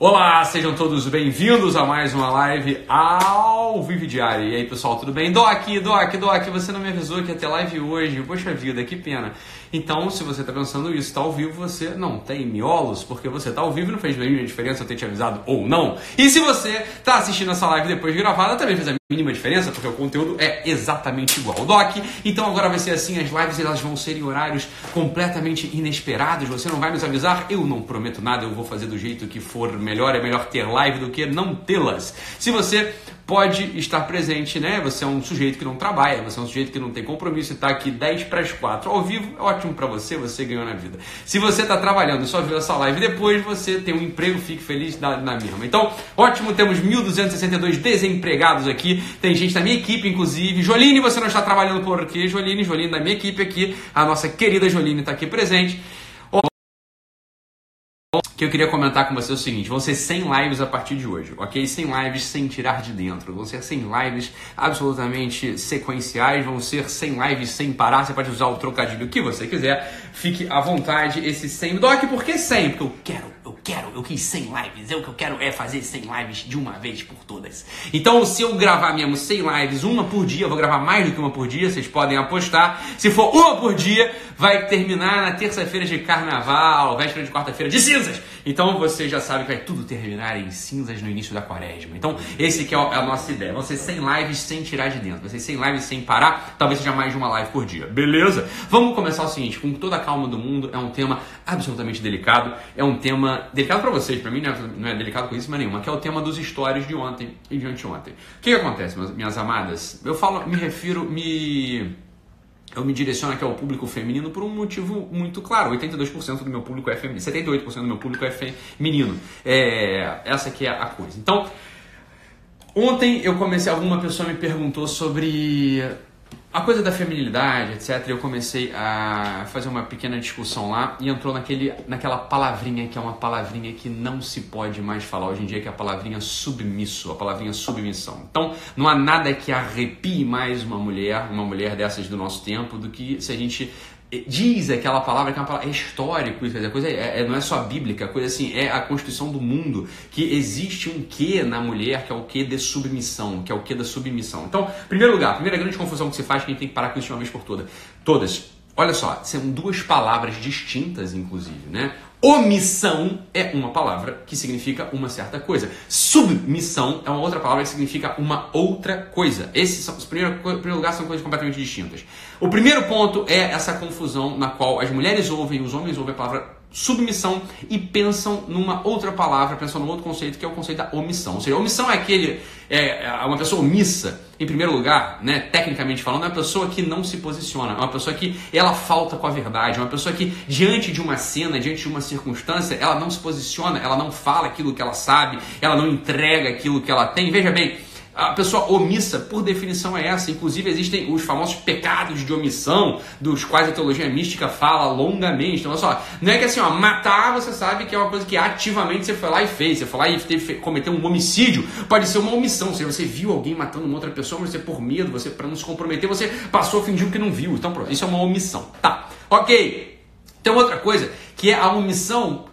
Olá, sejam todos bem-vindos a mais uma live ao Vive Diário. E aí, pessoal, tudo bem? Doc, Doc, Doc, você não me avisou que ia ter live hoje. Poxa vida, que pena. Então, se você está pensando isso, está ao vivo, você não tem miolos, porque você está ao vivo e não fez nenhuma diferença eu ter te avisado ou não. E se você está assistindo essa live depois de gravada, também fez a mínima diferença, porque o conteúdo é exatamente igual ao doc. Então agora vai ser assim, as lives elas vão ser em horários completamente inesperados. Você não vai nos avisar, eu não prometo nada, eu vou fazer do jeito que for melhor. É melhor ter live do que não tê-las. Se você pode estar presente, né? Você é um sujeito que não trabalha, você é um sujeito que não tem compromisso e está aqui 10 para as 4 ao vivo, é ótimo para você, você ganhou na vida. Se você está trabalhando e só viu essa live depois, você tem um emprego, fique feliz na, na mesma. Então, ótimo, temos 1.262 desempregados aqui, tem gente da minha equipe, inclusive. Joline, você não está trabalhando por quê? Joline, Joline da minha equipe aqui, a nossa querida Joline está aqui presente que eu queria comentar com você é o seguinte: vão ser 100 lives a partir de hoje, ok? 100 lives sem tirar de dentro, vão ser 100 lives absolutamente sequenciais, vão ser 100 lives sem parar. Você pode usar o trocadilho que você quiser, fique à vontade. Esse 100 Doc, por que 100? Porque eu quero, quero, eu quis 100 lives. Eu, que eu quero é fazer 100 lives de uma vez por todas. Então, se eu gravar mesmo 100 lives, uma por dia, eu vou gravar mais do que uma por dia, vocês podem apostar. Se for uma por dia, vai terminar na terça-feira de carnaval, véspera de quarta-feira de cinzas. Então você já sabe que vai tudo terminar em cinzas no início da quaresma. Então esse que é a nossa ideia. Você 100 lives sem tirar de dentro. Você 100 lives sem parar. Talvez seja mais de uma live por dia. Beleza? Vamos começar o seguinte, com toda a calma do mundo. É um tema absolutamente delicado. É um tema delicado para vocês. Para mim não é, delicado com isso, mas nenhuma. Que é o tema dos stories de ontem e de anteontem. O que, que acontece, minhas amadas? Eu falo, me refiro, me eu me direciono aqui ao público feminino por um motivo muito claro. 82% do meu público é feminino, 78% do meu público é feminino. É, essa aqui é a coisa. Então, ontem eu comecei, alguma pessoa me perguntou sobre a coisa da feminilidade, etc., eu comecei a fazer uma pequena discussão lá e entrou naquele, naquela palavrinha que é uma palavrinha que não se pode mais falar hoje em dia, que é a palavrinha submisso, a palavrinha submissão. Então, não há nada que arrepie mais uma mulher, uma mulher dessas do nosso tempo, do que se a gente diz aquela palavra que é palavra é histórico, isso, a coisa é, é, não é só bíblica, a coisa assim, é a constituição do mundo, que existe um quê na mulher, que é o quê de submissão, que é o quê da submissão. Então, primeiro lugar, primeira grande confusão que se faz, que a gente tem que parar com isso de uma vez por todas. Todas. Olha só, são duas palavras distintas, inclusive, né? Omissão é uma palavra que significa uma certa coisa. Submissão é uma outra palavra que significa uma outra coisa. Esses são, os primeiros, primeiro lugar, são coisas completamente distintas. O primeiro ponto é essa confusão na qual as mulheres ouvem, os homens ouvem a palavra submissão e pensam numa outra palavra, pensam num outro conceito que é o conceito da omissão. Ou seja, omissão é aquele, é, é uma pessoa omissa, em primeiro lugar, né, tecnicamente falando, é uma pessoa que não se posiciona, é uma pessoa que ela falta com a verdade, é uma pessoa que diante de uma cena, diante de uma circunstância, ela não se posiciona, ela não fala aquilo que ela sabe, ela não entrega aquilo que ela tem. Veja bem, a pessoa omissa, por definição, é essa. Inclusive, existem os famosos pecados de omissão, dos quais a teologia mística fala longamente. Então, olha só, não é que assim, ó, matar você sabe que é uma coisa que ativamente você foi lá e fez. Você foi lá e teve, cometeu um homicídio. Pode ser uma omissão. Ou seja, você viu alguém matando uma outra pessoa, mas você, por medo, você para não se comprometer, você passou, fingiu que não viu. Então, pronto, isso é uma omissão. Tá, ok. Tem outra coisa, que é a omissão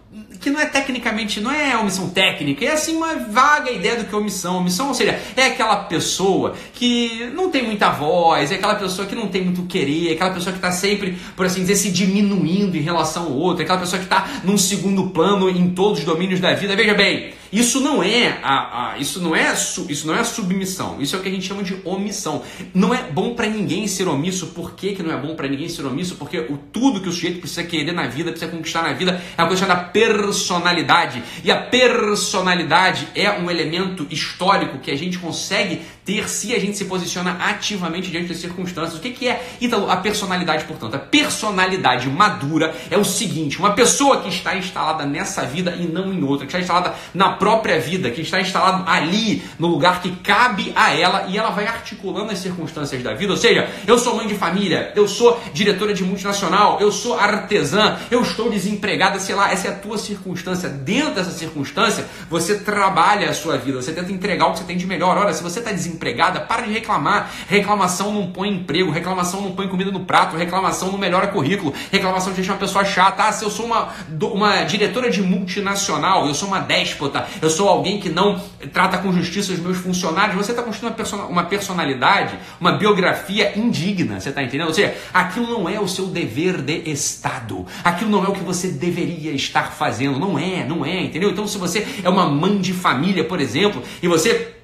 que não é tecnicamente, não é omissão técnica, é assim uma vaga ideia do que é omissão. Omissão, ou seja, é aquela pessoa que não tem muita voz, é aquela pessoa que não tem muito querer, é aquela pessoa que está sempre, por assim dizer, se diminuindo em relação ao outro, é aquela pessoa que está num segundo plano em todos os domínios da vida. Veja bem, isso não é a, a, isso não é isso não é submissão. Isso é o que a gente chama de omissão. Não é bom para ninguém ser omisso. Por que, que não é bom para ninguém ser omisso? Porque o tudo que o sujeito precisa querer na vida, precisa conquistar na vida, é uma coisa chamada personalidade. E a personalidade é um elemento histórico que a gente consegue ter se a gente se posiciona ativamente diante das circunstâncias. O que, que é, Ítalo, a personalidade, portanto? A personalidade madura é o seguinte: uma pessoa que está instalada nessa vida e não em outra, que está instalada na própria vida, que está instalado ali, no lugar que cabe a ela, e ela vai articulando as circunstâncias da vida. Ou seja, eu sou mãe de família, eu sou diretora de multinacional, eu sou artesã, eu estou desempregada, sei lá, essa é a tua circunstância. Dentro dessa circunstância, você trabalha a sua vida, você tenta entregar o que você tem de melhor. Olha, se você está desempregada, para de reclamar. Reclamação não põe emprego, reclamação não põe comida no prato, reclamação não melhora currículo, reclamação te deixa uma pessoa chata. Ah, se eu sou uma, uma diretora de multinacional, eu sou uma déspota, eu sou alguém que não trata com justiça os meus funcionários, você está construindo uma, person uma personalidade, uma biografia indigna, você está entendendo? Ou seja, aquilo não é o seu dever de Estado, aquilo não é o que você deveria estar fazendo, não é, não é, entendeu? Então, se você é uma mãe de família, por exemplo, e você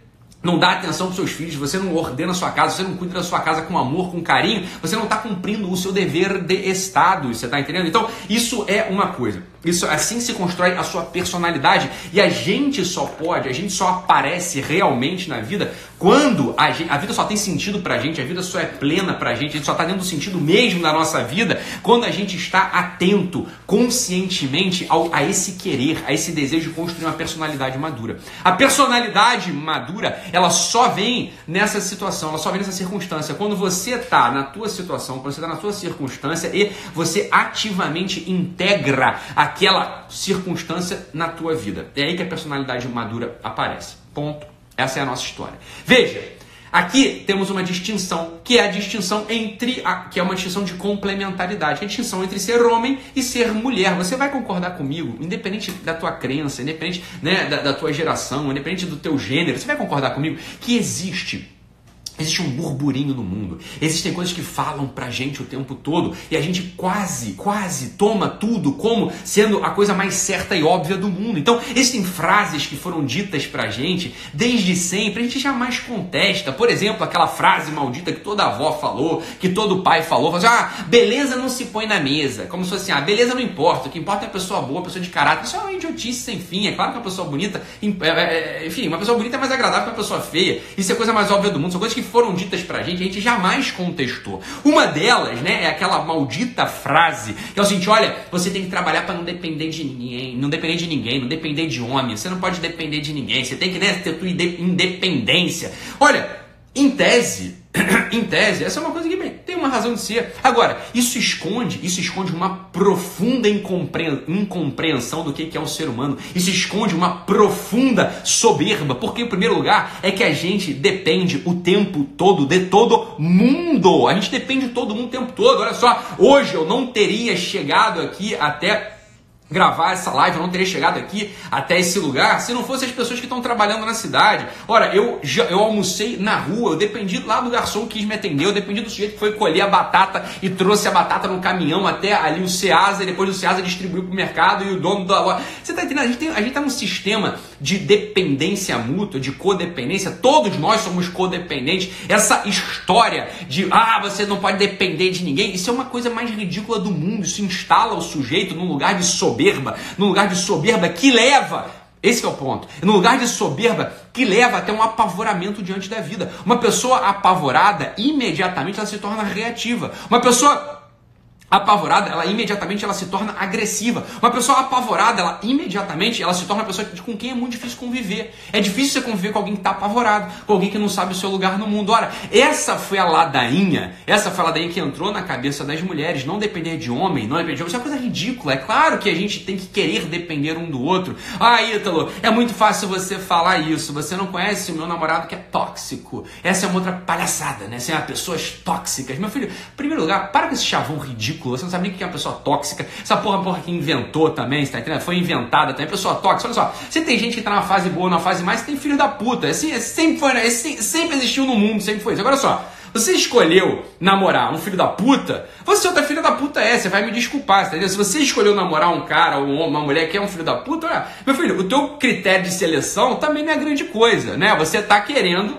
não dá atenção para seus filhos, você não ordena a sua casa, você não cuida da sua casa com amor, com carinho, você não está cumprindo o seu dever de Estado, você está entendendo? Então, isso é uma coisa. Isso assim se constrói a sua personalidade e a gente só pode, a gente só aparece realmente na vida quando a, gente, a vida só tem sentido pra gente, a vida só é plena pra gente, a gente só está dentro do sentido mesmo da nossa vida quando a gente está atento conscientemente ao, a esse querer, a esse desejo de construir uma personalidade madura. A personalidade madura, ela só vem nessa situação, ela só vem nessa circunstância. Quando você está na tua situação, quando você está na tua circunstância e você ativamente integra a aquela circunstância na tua vida. É aí que a personalidade madura aparece. Ponto. Essa é a nossa história. Veja, aqui temos uma distinção, que é a distinção entre a, que é uma distinção de complementaridade, a distinção entre ser homem e ser mulher. Você vai concordar comigo, independente da tua crença, independente né, da, da tua geração, independente do teu gênero, você vai concordar comigo que existe Existe um burburinho no mundo. Existem coisas que falam pra gente o tempo todo e a gente quase, quase toma tudo como sendo a coisa mais certa e óbvia do mundo. Então, existem frases que foram ditas pra gente desde sempre, a gente jamais contesta. Por exemplo, aquela frase maldita que toda avó falou, que todo pai falou, assim, ah, beleza não se põe na mesa. Como se fosse assim, ah, beleza não importa, o que importa é a pessoa boa, a pessoa de caráter. Isso é uma idiotice sem fim. É claro que uma pessoa bonita, é, é, enfim, uma pessoa bonita é mais agradável que uma pessoa feia. Isso é a coisa mais óbvia do mundo. São coisas que foram ditas pra gente, a gente jamais contestou. Uma delas, né, é aquela maldita frase que é o seguinte: olha, você tem que trabalhar para não depender de ninguém, não depender de ninguém, não depender de homem, você não pode depender de ninguém, você tem que né, ter tua independência. Olha, em tese, em tese, essa é uma coisa que tem uma razão de ser. Agora, isso esconde, isso esconde uma profunda incompreensão do que é o ser humano. Isso esconde uma profunda soberba, porque em primeiro lugar é que a gente depende o tempo todo de todo mundo. A gente depende de todo mundo o tempo todo. Olha só, hoje eu não teria chegado aqui até gravar essa live, eu não teria chegado aqui até esse lugar se não fossem as pessoas que estão trabalhando na cidade. Ora, eu, já, eu almocei na rua, eu dependi lá do garçom que quis me atender, eu dependi do sujeito que foi colher a batata e trouxe a batata no caminhão até ali o Ceasa, e depois o Ceasa distribuiu para o mercado e o dono da. Você está entendendo? A gente, a gente tá num sistema de dependência mútua, de codependência, todos nós somos codependentes. Essa história de, ah, você não pode depender de ninguém, isso é uma coisa mais ridícula do mundo, isso instala o sujeito num lugar de soberba soberba, no lugar de soberba que leva esse é o ponto. No lugar de soberba que leva até um apavoramento diante da vida. Uma pessoa apavorada, imediatamente ela se torna reativa. Uma pessoa apavorada, ela imediatamente ela se torna agressiva. Uma pessoa apavorada, ela imediatamente ela se torna uma pessoa com quem é muito difícil conviver. É difícil você conviver com alguém que está apavorado, com alguém que não sabe o seu lugar no mundo. Ora, essa foi a ladainha, essa foi a ladainha que entrou na cabeça das mulheres. Não depender de homem, não depender de homem. Isso é uma coisa ridícula. É claro que a gente tem que querer depender um do outro. Ah, Ítalo, é muito fácil você falar isso. Você não conhece o meu namorado que é tóxico. Essa é uma outra palhaçada, né? Você é uma pessoas tóxicas. Meu filho, em primeiro lugar, para com esse chavão ridículo você não sabe nem o que é uma pessoa tóxica. Essa porra, porra que inventou também, você tá entendendo? Foi inventada também, pessoa tóxica. Olha só, você tem gente que tá numa fase boa, numa fase mais, tem filho da puta. Assim, sempre foi, né? sempre existiu no mundo, sempre foi isso. Agora só, você escolheu namorar um filho da puta, você outra filho da puta é, você vai me desculpar, entendeu? Se você escolheu namorar um cara ou uma mulher que é um filho da puta, olha, meu filho, o teu critério de seleção também não é grande coisa, né? Você tá querendo.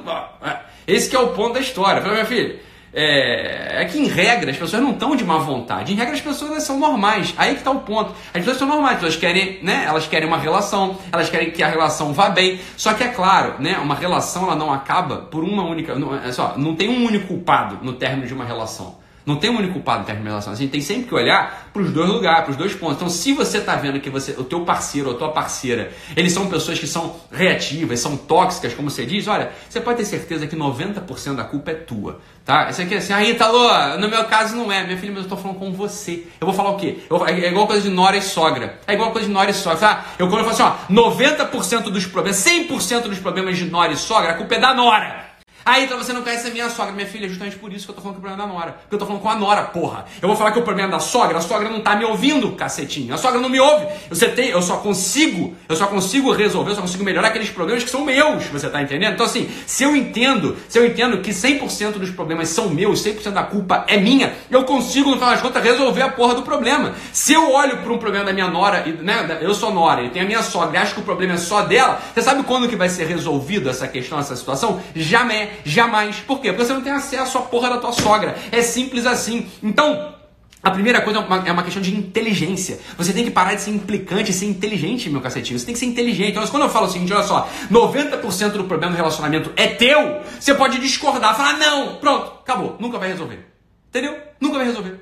Esse que é o ponto da história. Falei, meu filho, é, é, que em regra as pessoas não estão de má vontade. Em regra as pessoas são normais. Aí que está o ponto. As pessoas são normais, elas querem, né? Elas querem uma relação, elas querem que a relação vá bem. Só que é claro, né? Uma relação ela não acaba por uma única. Não, é só, não tem um único culpado no término de uma relação. Não tem um único culpado em termos de relação. A gente tem sempre que olhar para os dois lugares, para os dois pontos. Então, se você está vendo que você, o teu parceiro ou a tua parceira, eles são pessoas que são reativas, são tóxicas, como você diz, olha, você pode ter certeza que 90% da culpa é tua, tá? Isso aqui é assim, aí, Talô, no meu caso não é, minha filha, mas eu estou falando com você. Eu vou falar o quê? Eu, é igual coisa de nora e sogra. É igual coisa de nora e sogra. Tá? Eu quando eu falo assim, ó, 90% dos problemas, 100% dos problemas de nora e sogra, a culpa é da nora. Aí então você não conhece a minha sogra, minha filha, justamente por isso que eu tô falando que o problema é da nora. Porque eu tô falando com a nora, porra. Eu vou falar que o problema é da sogra, a sogra não tá me ouvindo, cacetinho. A sogra não me ouve. Você tem, eu só consigo, eu só consigo resolver, eu só consigo melhorar aqueles problemas que são meus, você tá entendendo? Então assim, se eu entendo, se eu entendo que 100% dos problemas são meus, 100% da culpa é minha, eu consigo no final das contas resolver a porra do problema. Se eu olho para um problema da minha nora, né, eu sou nora, e tem a minha sogra, e acho que o problema é só dela, você sabe quando que vai ser resolvido essa questão, essa situação? Jamais Jamais. Por quê? Porque você não tem acesso à porra da tua sogra. É simples assim. Então, a primeira coisa é uma, é questão de inteligência. Você tem que parar de ser implicante e ser inteligente, meu cacetinho. Você tem que ser inteligente. Então, quando eu falo o seguinte, olha só, 90% do problema do relacionamento é teu, você pode discordar, falar, não, pronto, acabou, nunca vai resolver. Entendeu? Nunca vai resolver.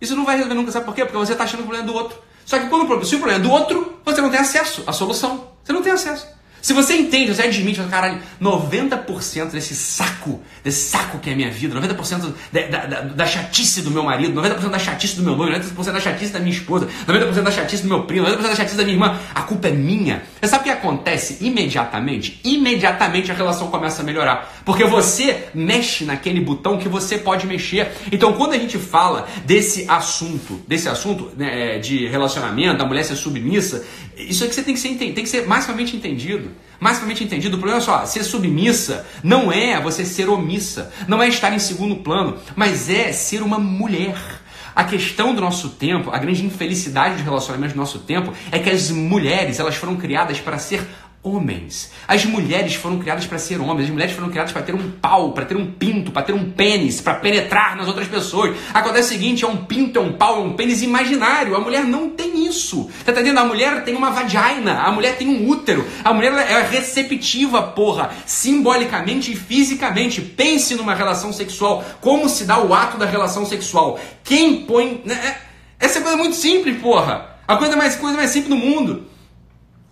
Isso não vai resolver nunca, sabe por quê? Porque você está achando o problema do outro. Só que quando, se o problema é do outro, você não tem acesso à solução. Você não tem acesso. Se você entende, você admite, caralho, 90% desse saco, desse saco que é a minha vida, 90% da, da, da, chatice do meu marido, 90% da chatice do meu noivo, 90% da chatice da minha esposa, 90% da chatice do meu primo, 90% da chatice da minha irmã, a culpa é minha. Você sabe o que acontece imediatamente? Imediatamente a relação começa a melhorar. Porque você mexe naquele botão que você pode mexer. Então, quando a gente fala desse assunto, desse assunto né, de relacionamento, da mulher ser submissa, isso é que você tem que ser, tem que ser maximamente entendido. Maximamente entendido. O problema é só, ser submissa não é você ser omissa, não é estar em segundo plano, mas é ser uma mulher. A questão do nosso tempo, a grande infelicidade de relacionamentos do nosso tempo é que as mulheres, elas foram criadas para ser homens. As mulheres foram criadas para ser homens, as mulheres foram criadas para ter um pau, para ter um pinto, para ter um pênis, para penetrar nas outras pessoas. Acontece o seguinte: é um pinto, é um pau, é um pênis imaginário. A mulher não tem isso. Tá entendendo? A mulher tem uma vagina, a mulher tem um útero, a mulher é receptiva, porra, simbolicamente e fisicamente. Pense numa relação sexual, como se dá o ato da relação sexual. Quem põe. Né? É, essa coisa é muito simples, porra. A coisa mais, coisa mais simples do mundo.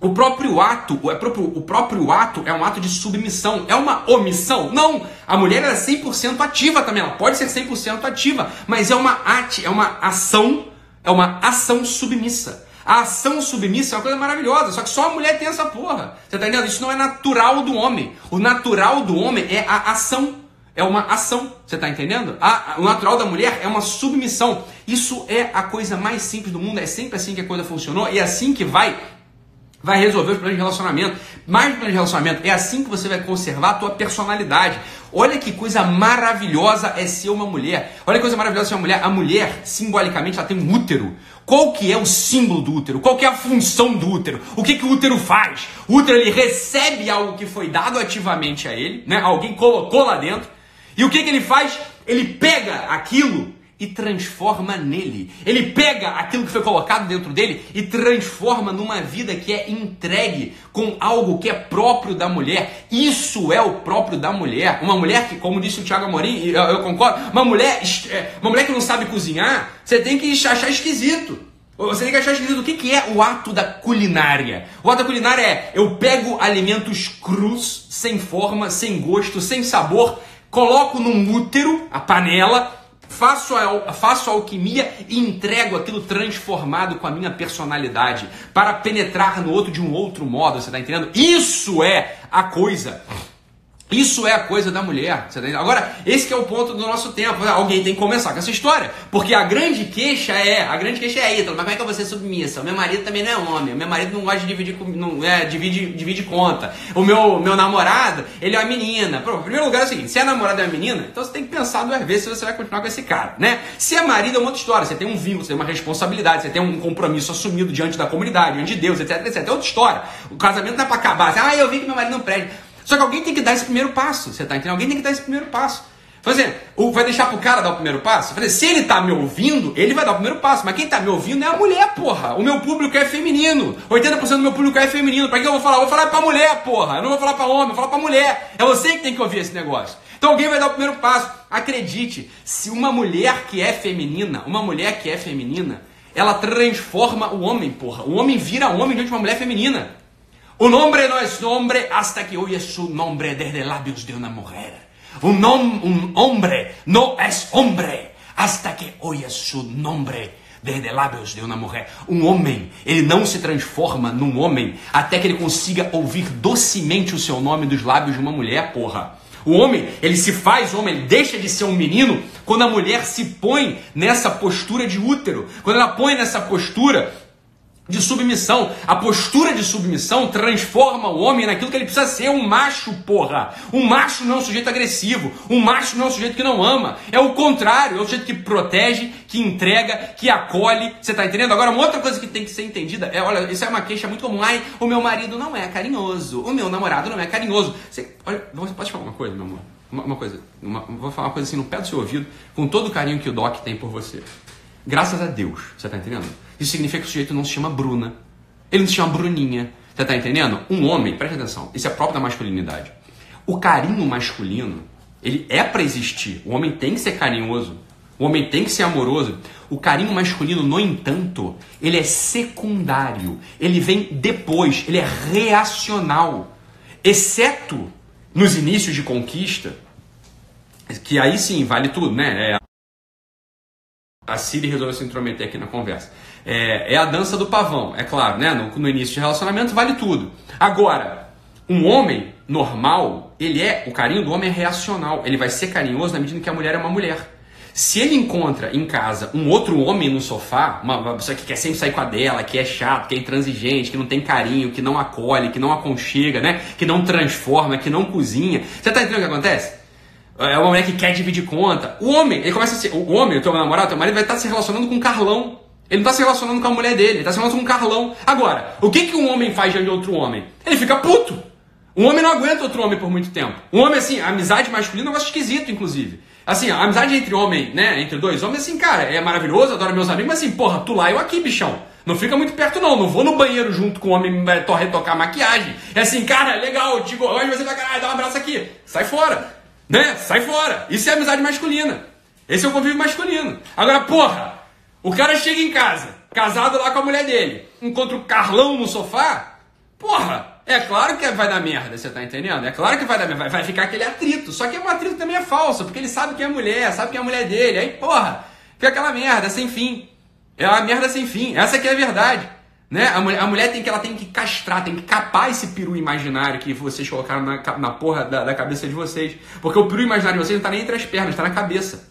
O próprio ato, o próprio, o próprio ato é um ato de submissão. É uma omissão? Não! A mulher é 100% ativa também. Ela pode ser 100% ativa, mas é uma, ati, é uma ação, é uma ação submissa. A ação submissa é uma coisa maravilhosa, só que só a mulher tem essa porra. Você tá entendendo? Isso não é natural do homem. O natural do homem é a ação. É uma ação, você está entendendo? A, o natural da mulher é uma submissão. Isso é a coisa mais simples do mundo, é sempre assim que a coisa funcionou e é assim que vai vai resolver os problemas de relacionamento. Mais problemas de relacionamento, é assim que você vai conservar a tua personalidade. Olha que coisa maravilhosa é ser uma mulher. Olha que coisa maravilhosa ser uma mulher. A mulher, simbolicamente, ela tem um útero. Qual que é o símbolo do útero? Qual que é a função do útero? O que, que o útero faz? O útero ele recebe algo que foi dado ativamente a ele, né? Alguém colocou lá dentro. E o que, que ele faz? Ele pega aquilo e transforma nele. Ele pega aquilo que foi colocado dentro dele e transforma numa vida que é entregue com algo que é próprio da mulher. Isso é o próprio da mulher. Uma mulher que, como disse o Tiago Amorim, eu, concordo, uma mulher, é, uma mulher que não sabe cozinhar, você tem que achar esquisito. Você tem que achar esquisito o que, que é o ato da culinária. O ato da culinária é eu pego alimentos crus, sem forma, sem gosto, sem sabor, coloco num útero, a panela, faço a, faço a alquimia e entrego aquilo transformado com a minha personalidade para penetrar no outro de um outro modo, você está entendendo? Isso é a coisa. Isso é a coisa da mulher. Agora, esse é o ponto do nosso tempo. Alguém tem que começar com essa história. Porque a grande queixa é, a grande queixa é, Ítalo, mas como é que vou ser submissa? O meu marido também não é homem. O meu marido não gosta de dividir, não, é, divide, divide conta. O meu, meu namorado, ele é uma menina. Pô, em primeiro lugar é o seguinte, se a namorada é uma menina, então você tem que pensar duas vezes se você vai continuar com esse cara, né? Se é marido é uma outra história. Você tem um vínculo, você tem uma responsabilidade, você tem um compromisso assumido diante da comunidade, diante de Deus, etc, etc. É outra história. O casamento não é pra acabar. Assim, ah, eu vi que meu marido não prende. Só que alguém tem que dar esse primeiro passo, você tá entendendo? Alguém tem que dar esse primeiro passo. Fazer, vai deixar pro cara dar o primeiro passo? Fazer, se ele tá me ouvindo, ele vai dar o primeiro passo. Mas quem tá me ouvindo é a mulher, porra. O meu público é feminino. 80% do meu público é feminino. Pra que eu vou falar? Eu vou falar pra mulher, porra. Eu não vou falar pra homem, eu vou falar pra mulher. É você que tem que ouvir esse negócio. Então alguém vai dar o primeiro passo. Acredite, se uma mulher que é feminina, uma mulher que é feminina, ela transforma o homem, porra. O homem vira homem diante de uma mulher feminina. O homem não é homem hasta que oye su nombre desde lábios de uma mulher. Un, un hombre no es hombre hasta que oye su nombre desde lábios de uma mulher. Um homem, ele não se transforma num homem até que ele consiga ouvir docemente o seu nome dos lábios de uma mulher, porra. O homem, ele se faz homem, ele deixa de ser um menino quando a mulher se põe nessa postura de útero, quando ela põe nessa postura de submissão. A postura de submissão transforma o homem naquilo que ele precisa ser, um macho, porra. Um macho não é um sujeito agressivo, um macho não é um sujeito que não ama. É o contrário, é o sujeito que protege, que entrega, que acolhe. Você tá entendendo? Agora, uma outra coisa que tem que ser entendida é, olha, isso é uma queixa muito comum. Ai, o meu marido não é carinhoso, o meu namorado não é carinhoso. Você, olha, você pode falar uma coisa, meu amor? Uma, uma coisa, uma, vou falar uma coisa assim no pé do seu ouvido, com todo o carinho que o Doc tem por você. Graças a Deus, você tá entendendo? Isso significa que o sujeito não se chama Bruna. Ele não se chama Bruninha. Você está entendendo? Um homem, preste atenção, isso é próprio da masculinidade. O carinho masculino, ele é para existir. O homem tem que ser carinhoso. O homem tem que ser amoroso. O carinho masculino, no entanto, ele é secundário. Ele vem depois. Ele é reacional. Exceto nos inícios de conquista, que aí sim vale tudo, né? É... A Siri resolveu se intrometer aqui na conversa. É, é a dança do pavão, é claro, né? No, no início de relacionamento vale tudo. Agora, um homem normal, ele é, o carinho do homem é reacional. Ele vai ser carinhoso na medida que a mulher é uma mulher. Se ele encontra em casa um outro homem no sofá, uma, pessoa que quer sempre sair com a dela, que é chato, que é intransigente, que não tem carinho, que não acolhe, que não aconchega, né? Que não transforma, que não cozinha. Você tá entendendo o que acontece? É uma mulher que quer dividir conta. O homem, ele começa a ser. O homem, o teu namorado, o teu marido vai estar se relacionando com o Carlão. Ele não está se relacionando com a mulher dele, ele está se relacionando com o Carlão. Agora, o que, que um homem faz diante de outro homem? Ele fica puto. Um homem não aguenta outro homem por muito tempo. Um homem, assim, a amizade masculina é um negócio esquisito, inclusive. Assim, a amizade entre homem, né, entre dois homens, assim, cara, é maravilhoso, adoro meus amigos, mas assim, porra, tu lá eu aqui, bichão. Não fica muito perto, não. Não vou no banheiro junto com o homem retocar maquiagem. É assim, cara, legal, eu te gosto você pra caralho, dá um abraço aqui. Sai fora. Né? Sai fora. Isso é amizade masculina. Esse é o convívio masculino. Agora, porra, o cara chega em casa, casado lá com a mulher dele, encontra o Carlão no sofá, porra, é claro que vai dar merda, você tá entendendo? É claro que vai dar merda, vai ficar aquele atrito. Só que um atrito também é falso, porque ele sabe que é mulher, sabe que é a mulher dele. Aí, porra, fica aquela merda sem fim. É uma merda sem fim. Essa aqui é a verdade. Né? A, mulher, a mulher tem que ela tem que castrar, tem que capar esse peru imaginário que vocês colocaram na, na porra da, da cabeça de vocês. Porque o peru imaginário de vocês não tá nem entre as pernas, tá na cabeça.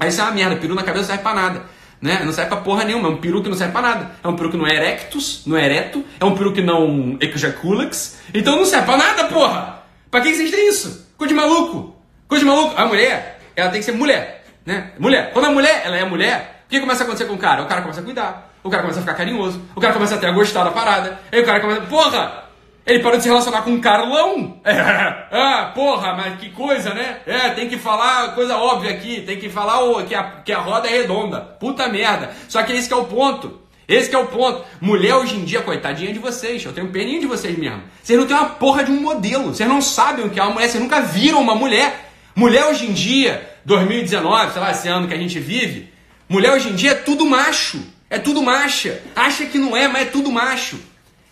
Aí isso é uma merda, peru na cabeça não serve pra nada. Né? Não serve pra porra nenhuma, é um peru que não serve pra nada. É um peru que não é erectus, não é ereto, é um peru que não ejaculax. Então não serve pra nada, porra! Pra que vocês têm isso? Coisa de maluco! Coisa de maluco! A mulher, ela tem que ser mulher, né? Mulher. Quando a mulher, ela é mulher, o que começa a acontecer com o cara? O cara começa a cuidar, o cara começa a ficar carinhoso, o cara começa até a gostar da parada, aí o cara começa, porra! Ele parou de se relacionar com um Carlão. É, ah, porra, mas que coisa, né? É, tem que falar coisa óbvia aqui, tem que falar oh, que, a, que a roda é redonda. Puta merda. Só que esse que é o ponto. Esse é o ponto. Mulher hoje em dia, coitadinha de vocês. Eu tenho peninha de vocês mesmo. Vocês não têm uma porra de um modelo. Vocês não sabem o que é uma mulher. Vocês nunca viram uma mulher. Mulher hoje em dia, 2019, sei lá, esse ano que a gente vive. Mulher hoje em dia é tudo macho. É tudo macha. Acha que não é, mas é tudo macho.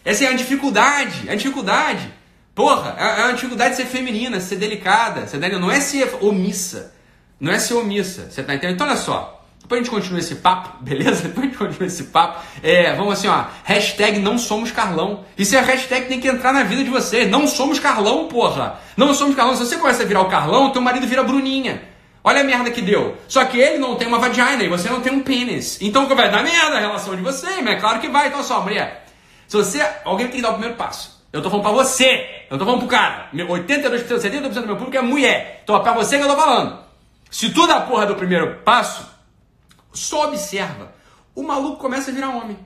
Essa é a dificuldade, é a dificuldade. Porra, é, é a dificuldade de ser feminina, ser delicada, ser não é ser omissa. Não é ser omissa, você tá entendendo? Então olha só, depois a gente continua esse papo, beleza? Depois a gente continua esse papo. É, vamos assim, ó, hashtag não somos Carlão. Isso é a hashtag que tem que entrar na vida de vocês. Não somos Carlão, porra. Não somos Carlão. Se você começa a virar o Carlão, teu marido vira Bruninha. Olha a merda que deu. Só que ele não tem uma vagina e você não tem um pênis. Então vai dar merda a relação de vocês, mas é claro que vai. Então só, mulher, se você, alguém tem que dar o primeiro passo. Eu tô falando pra você, eu tô falando pro cara. 82%, 72% do meu público é mulher. Então é pra você que eu tô falando. Se tu dá a porra do primeiro passo, só observa. O maluco começa a virar homem.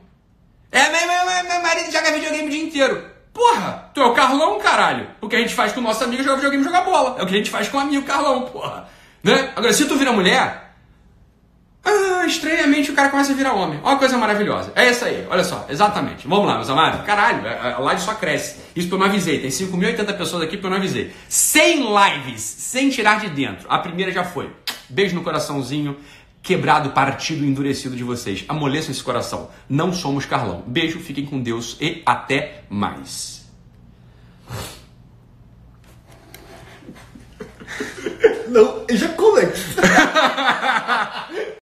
É, meu, meu, meu marido joga videogame o dia inteiro. Porra, tu é o Carlão, caralho. O que a gente faz com o nosso amigo é jogar videogame e jogar bola. É o que a gente faz com o amigo Carlão, porra. Né? Agora, se tu vira mulher, ah, estranhamente o cara começa a virar homem. Olha uma coisa maravilhosa. É isso aí, olha só, exatamente. Vamos lá, meus amados. Caralho, a live só cresce. Isso porque eu não avisei. Tem 5.080 pessoas aqui porque eu não avisei. 100 lives, sem tirar de dentro. A primeira já foi. Beijo no coraçãozinho quebrado, partido, endurecido de vocês. Amoleçam esse coração. Não somos Carlão. Beijo, fiquem com Deus e até mais. Não, ejaculante.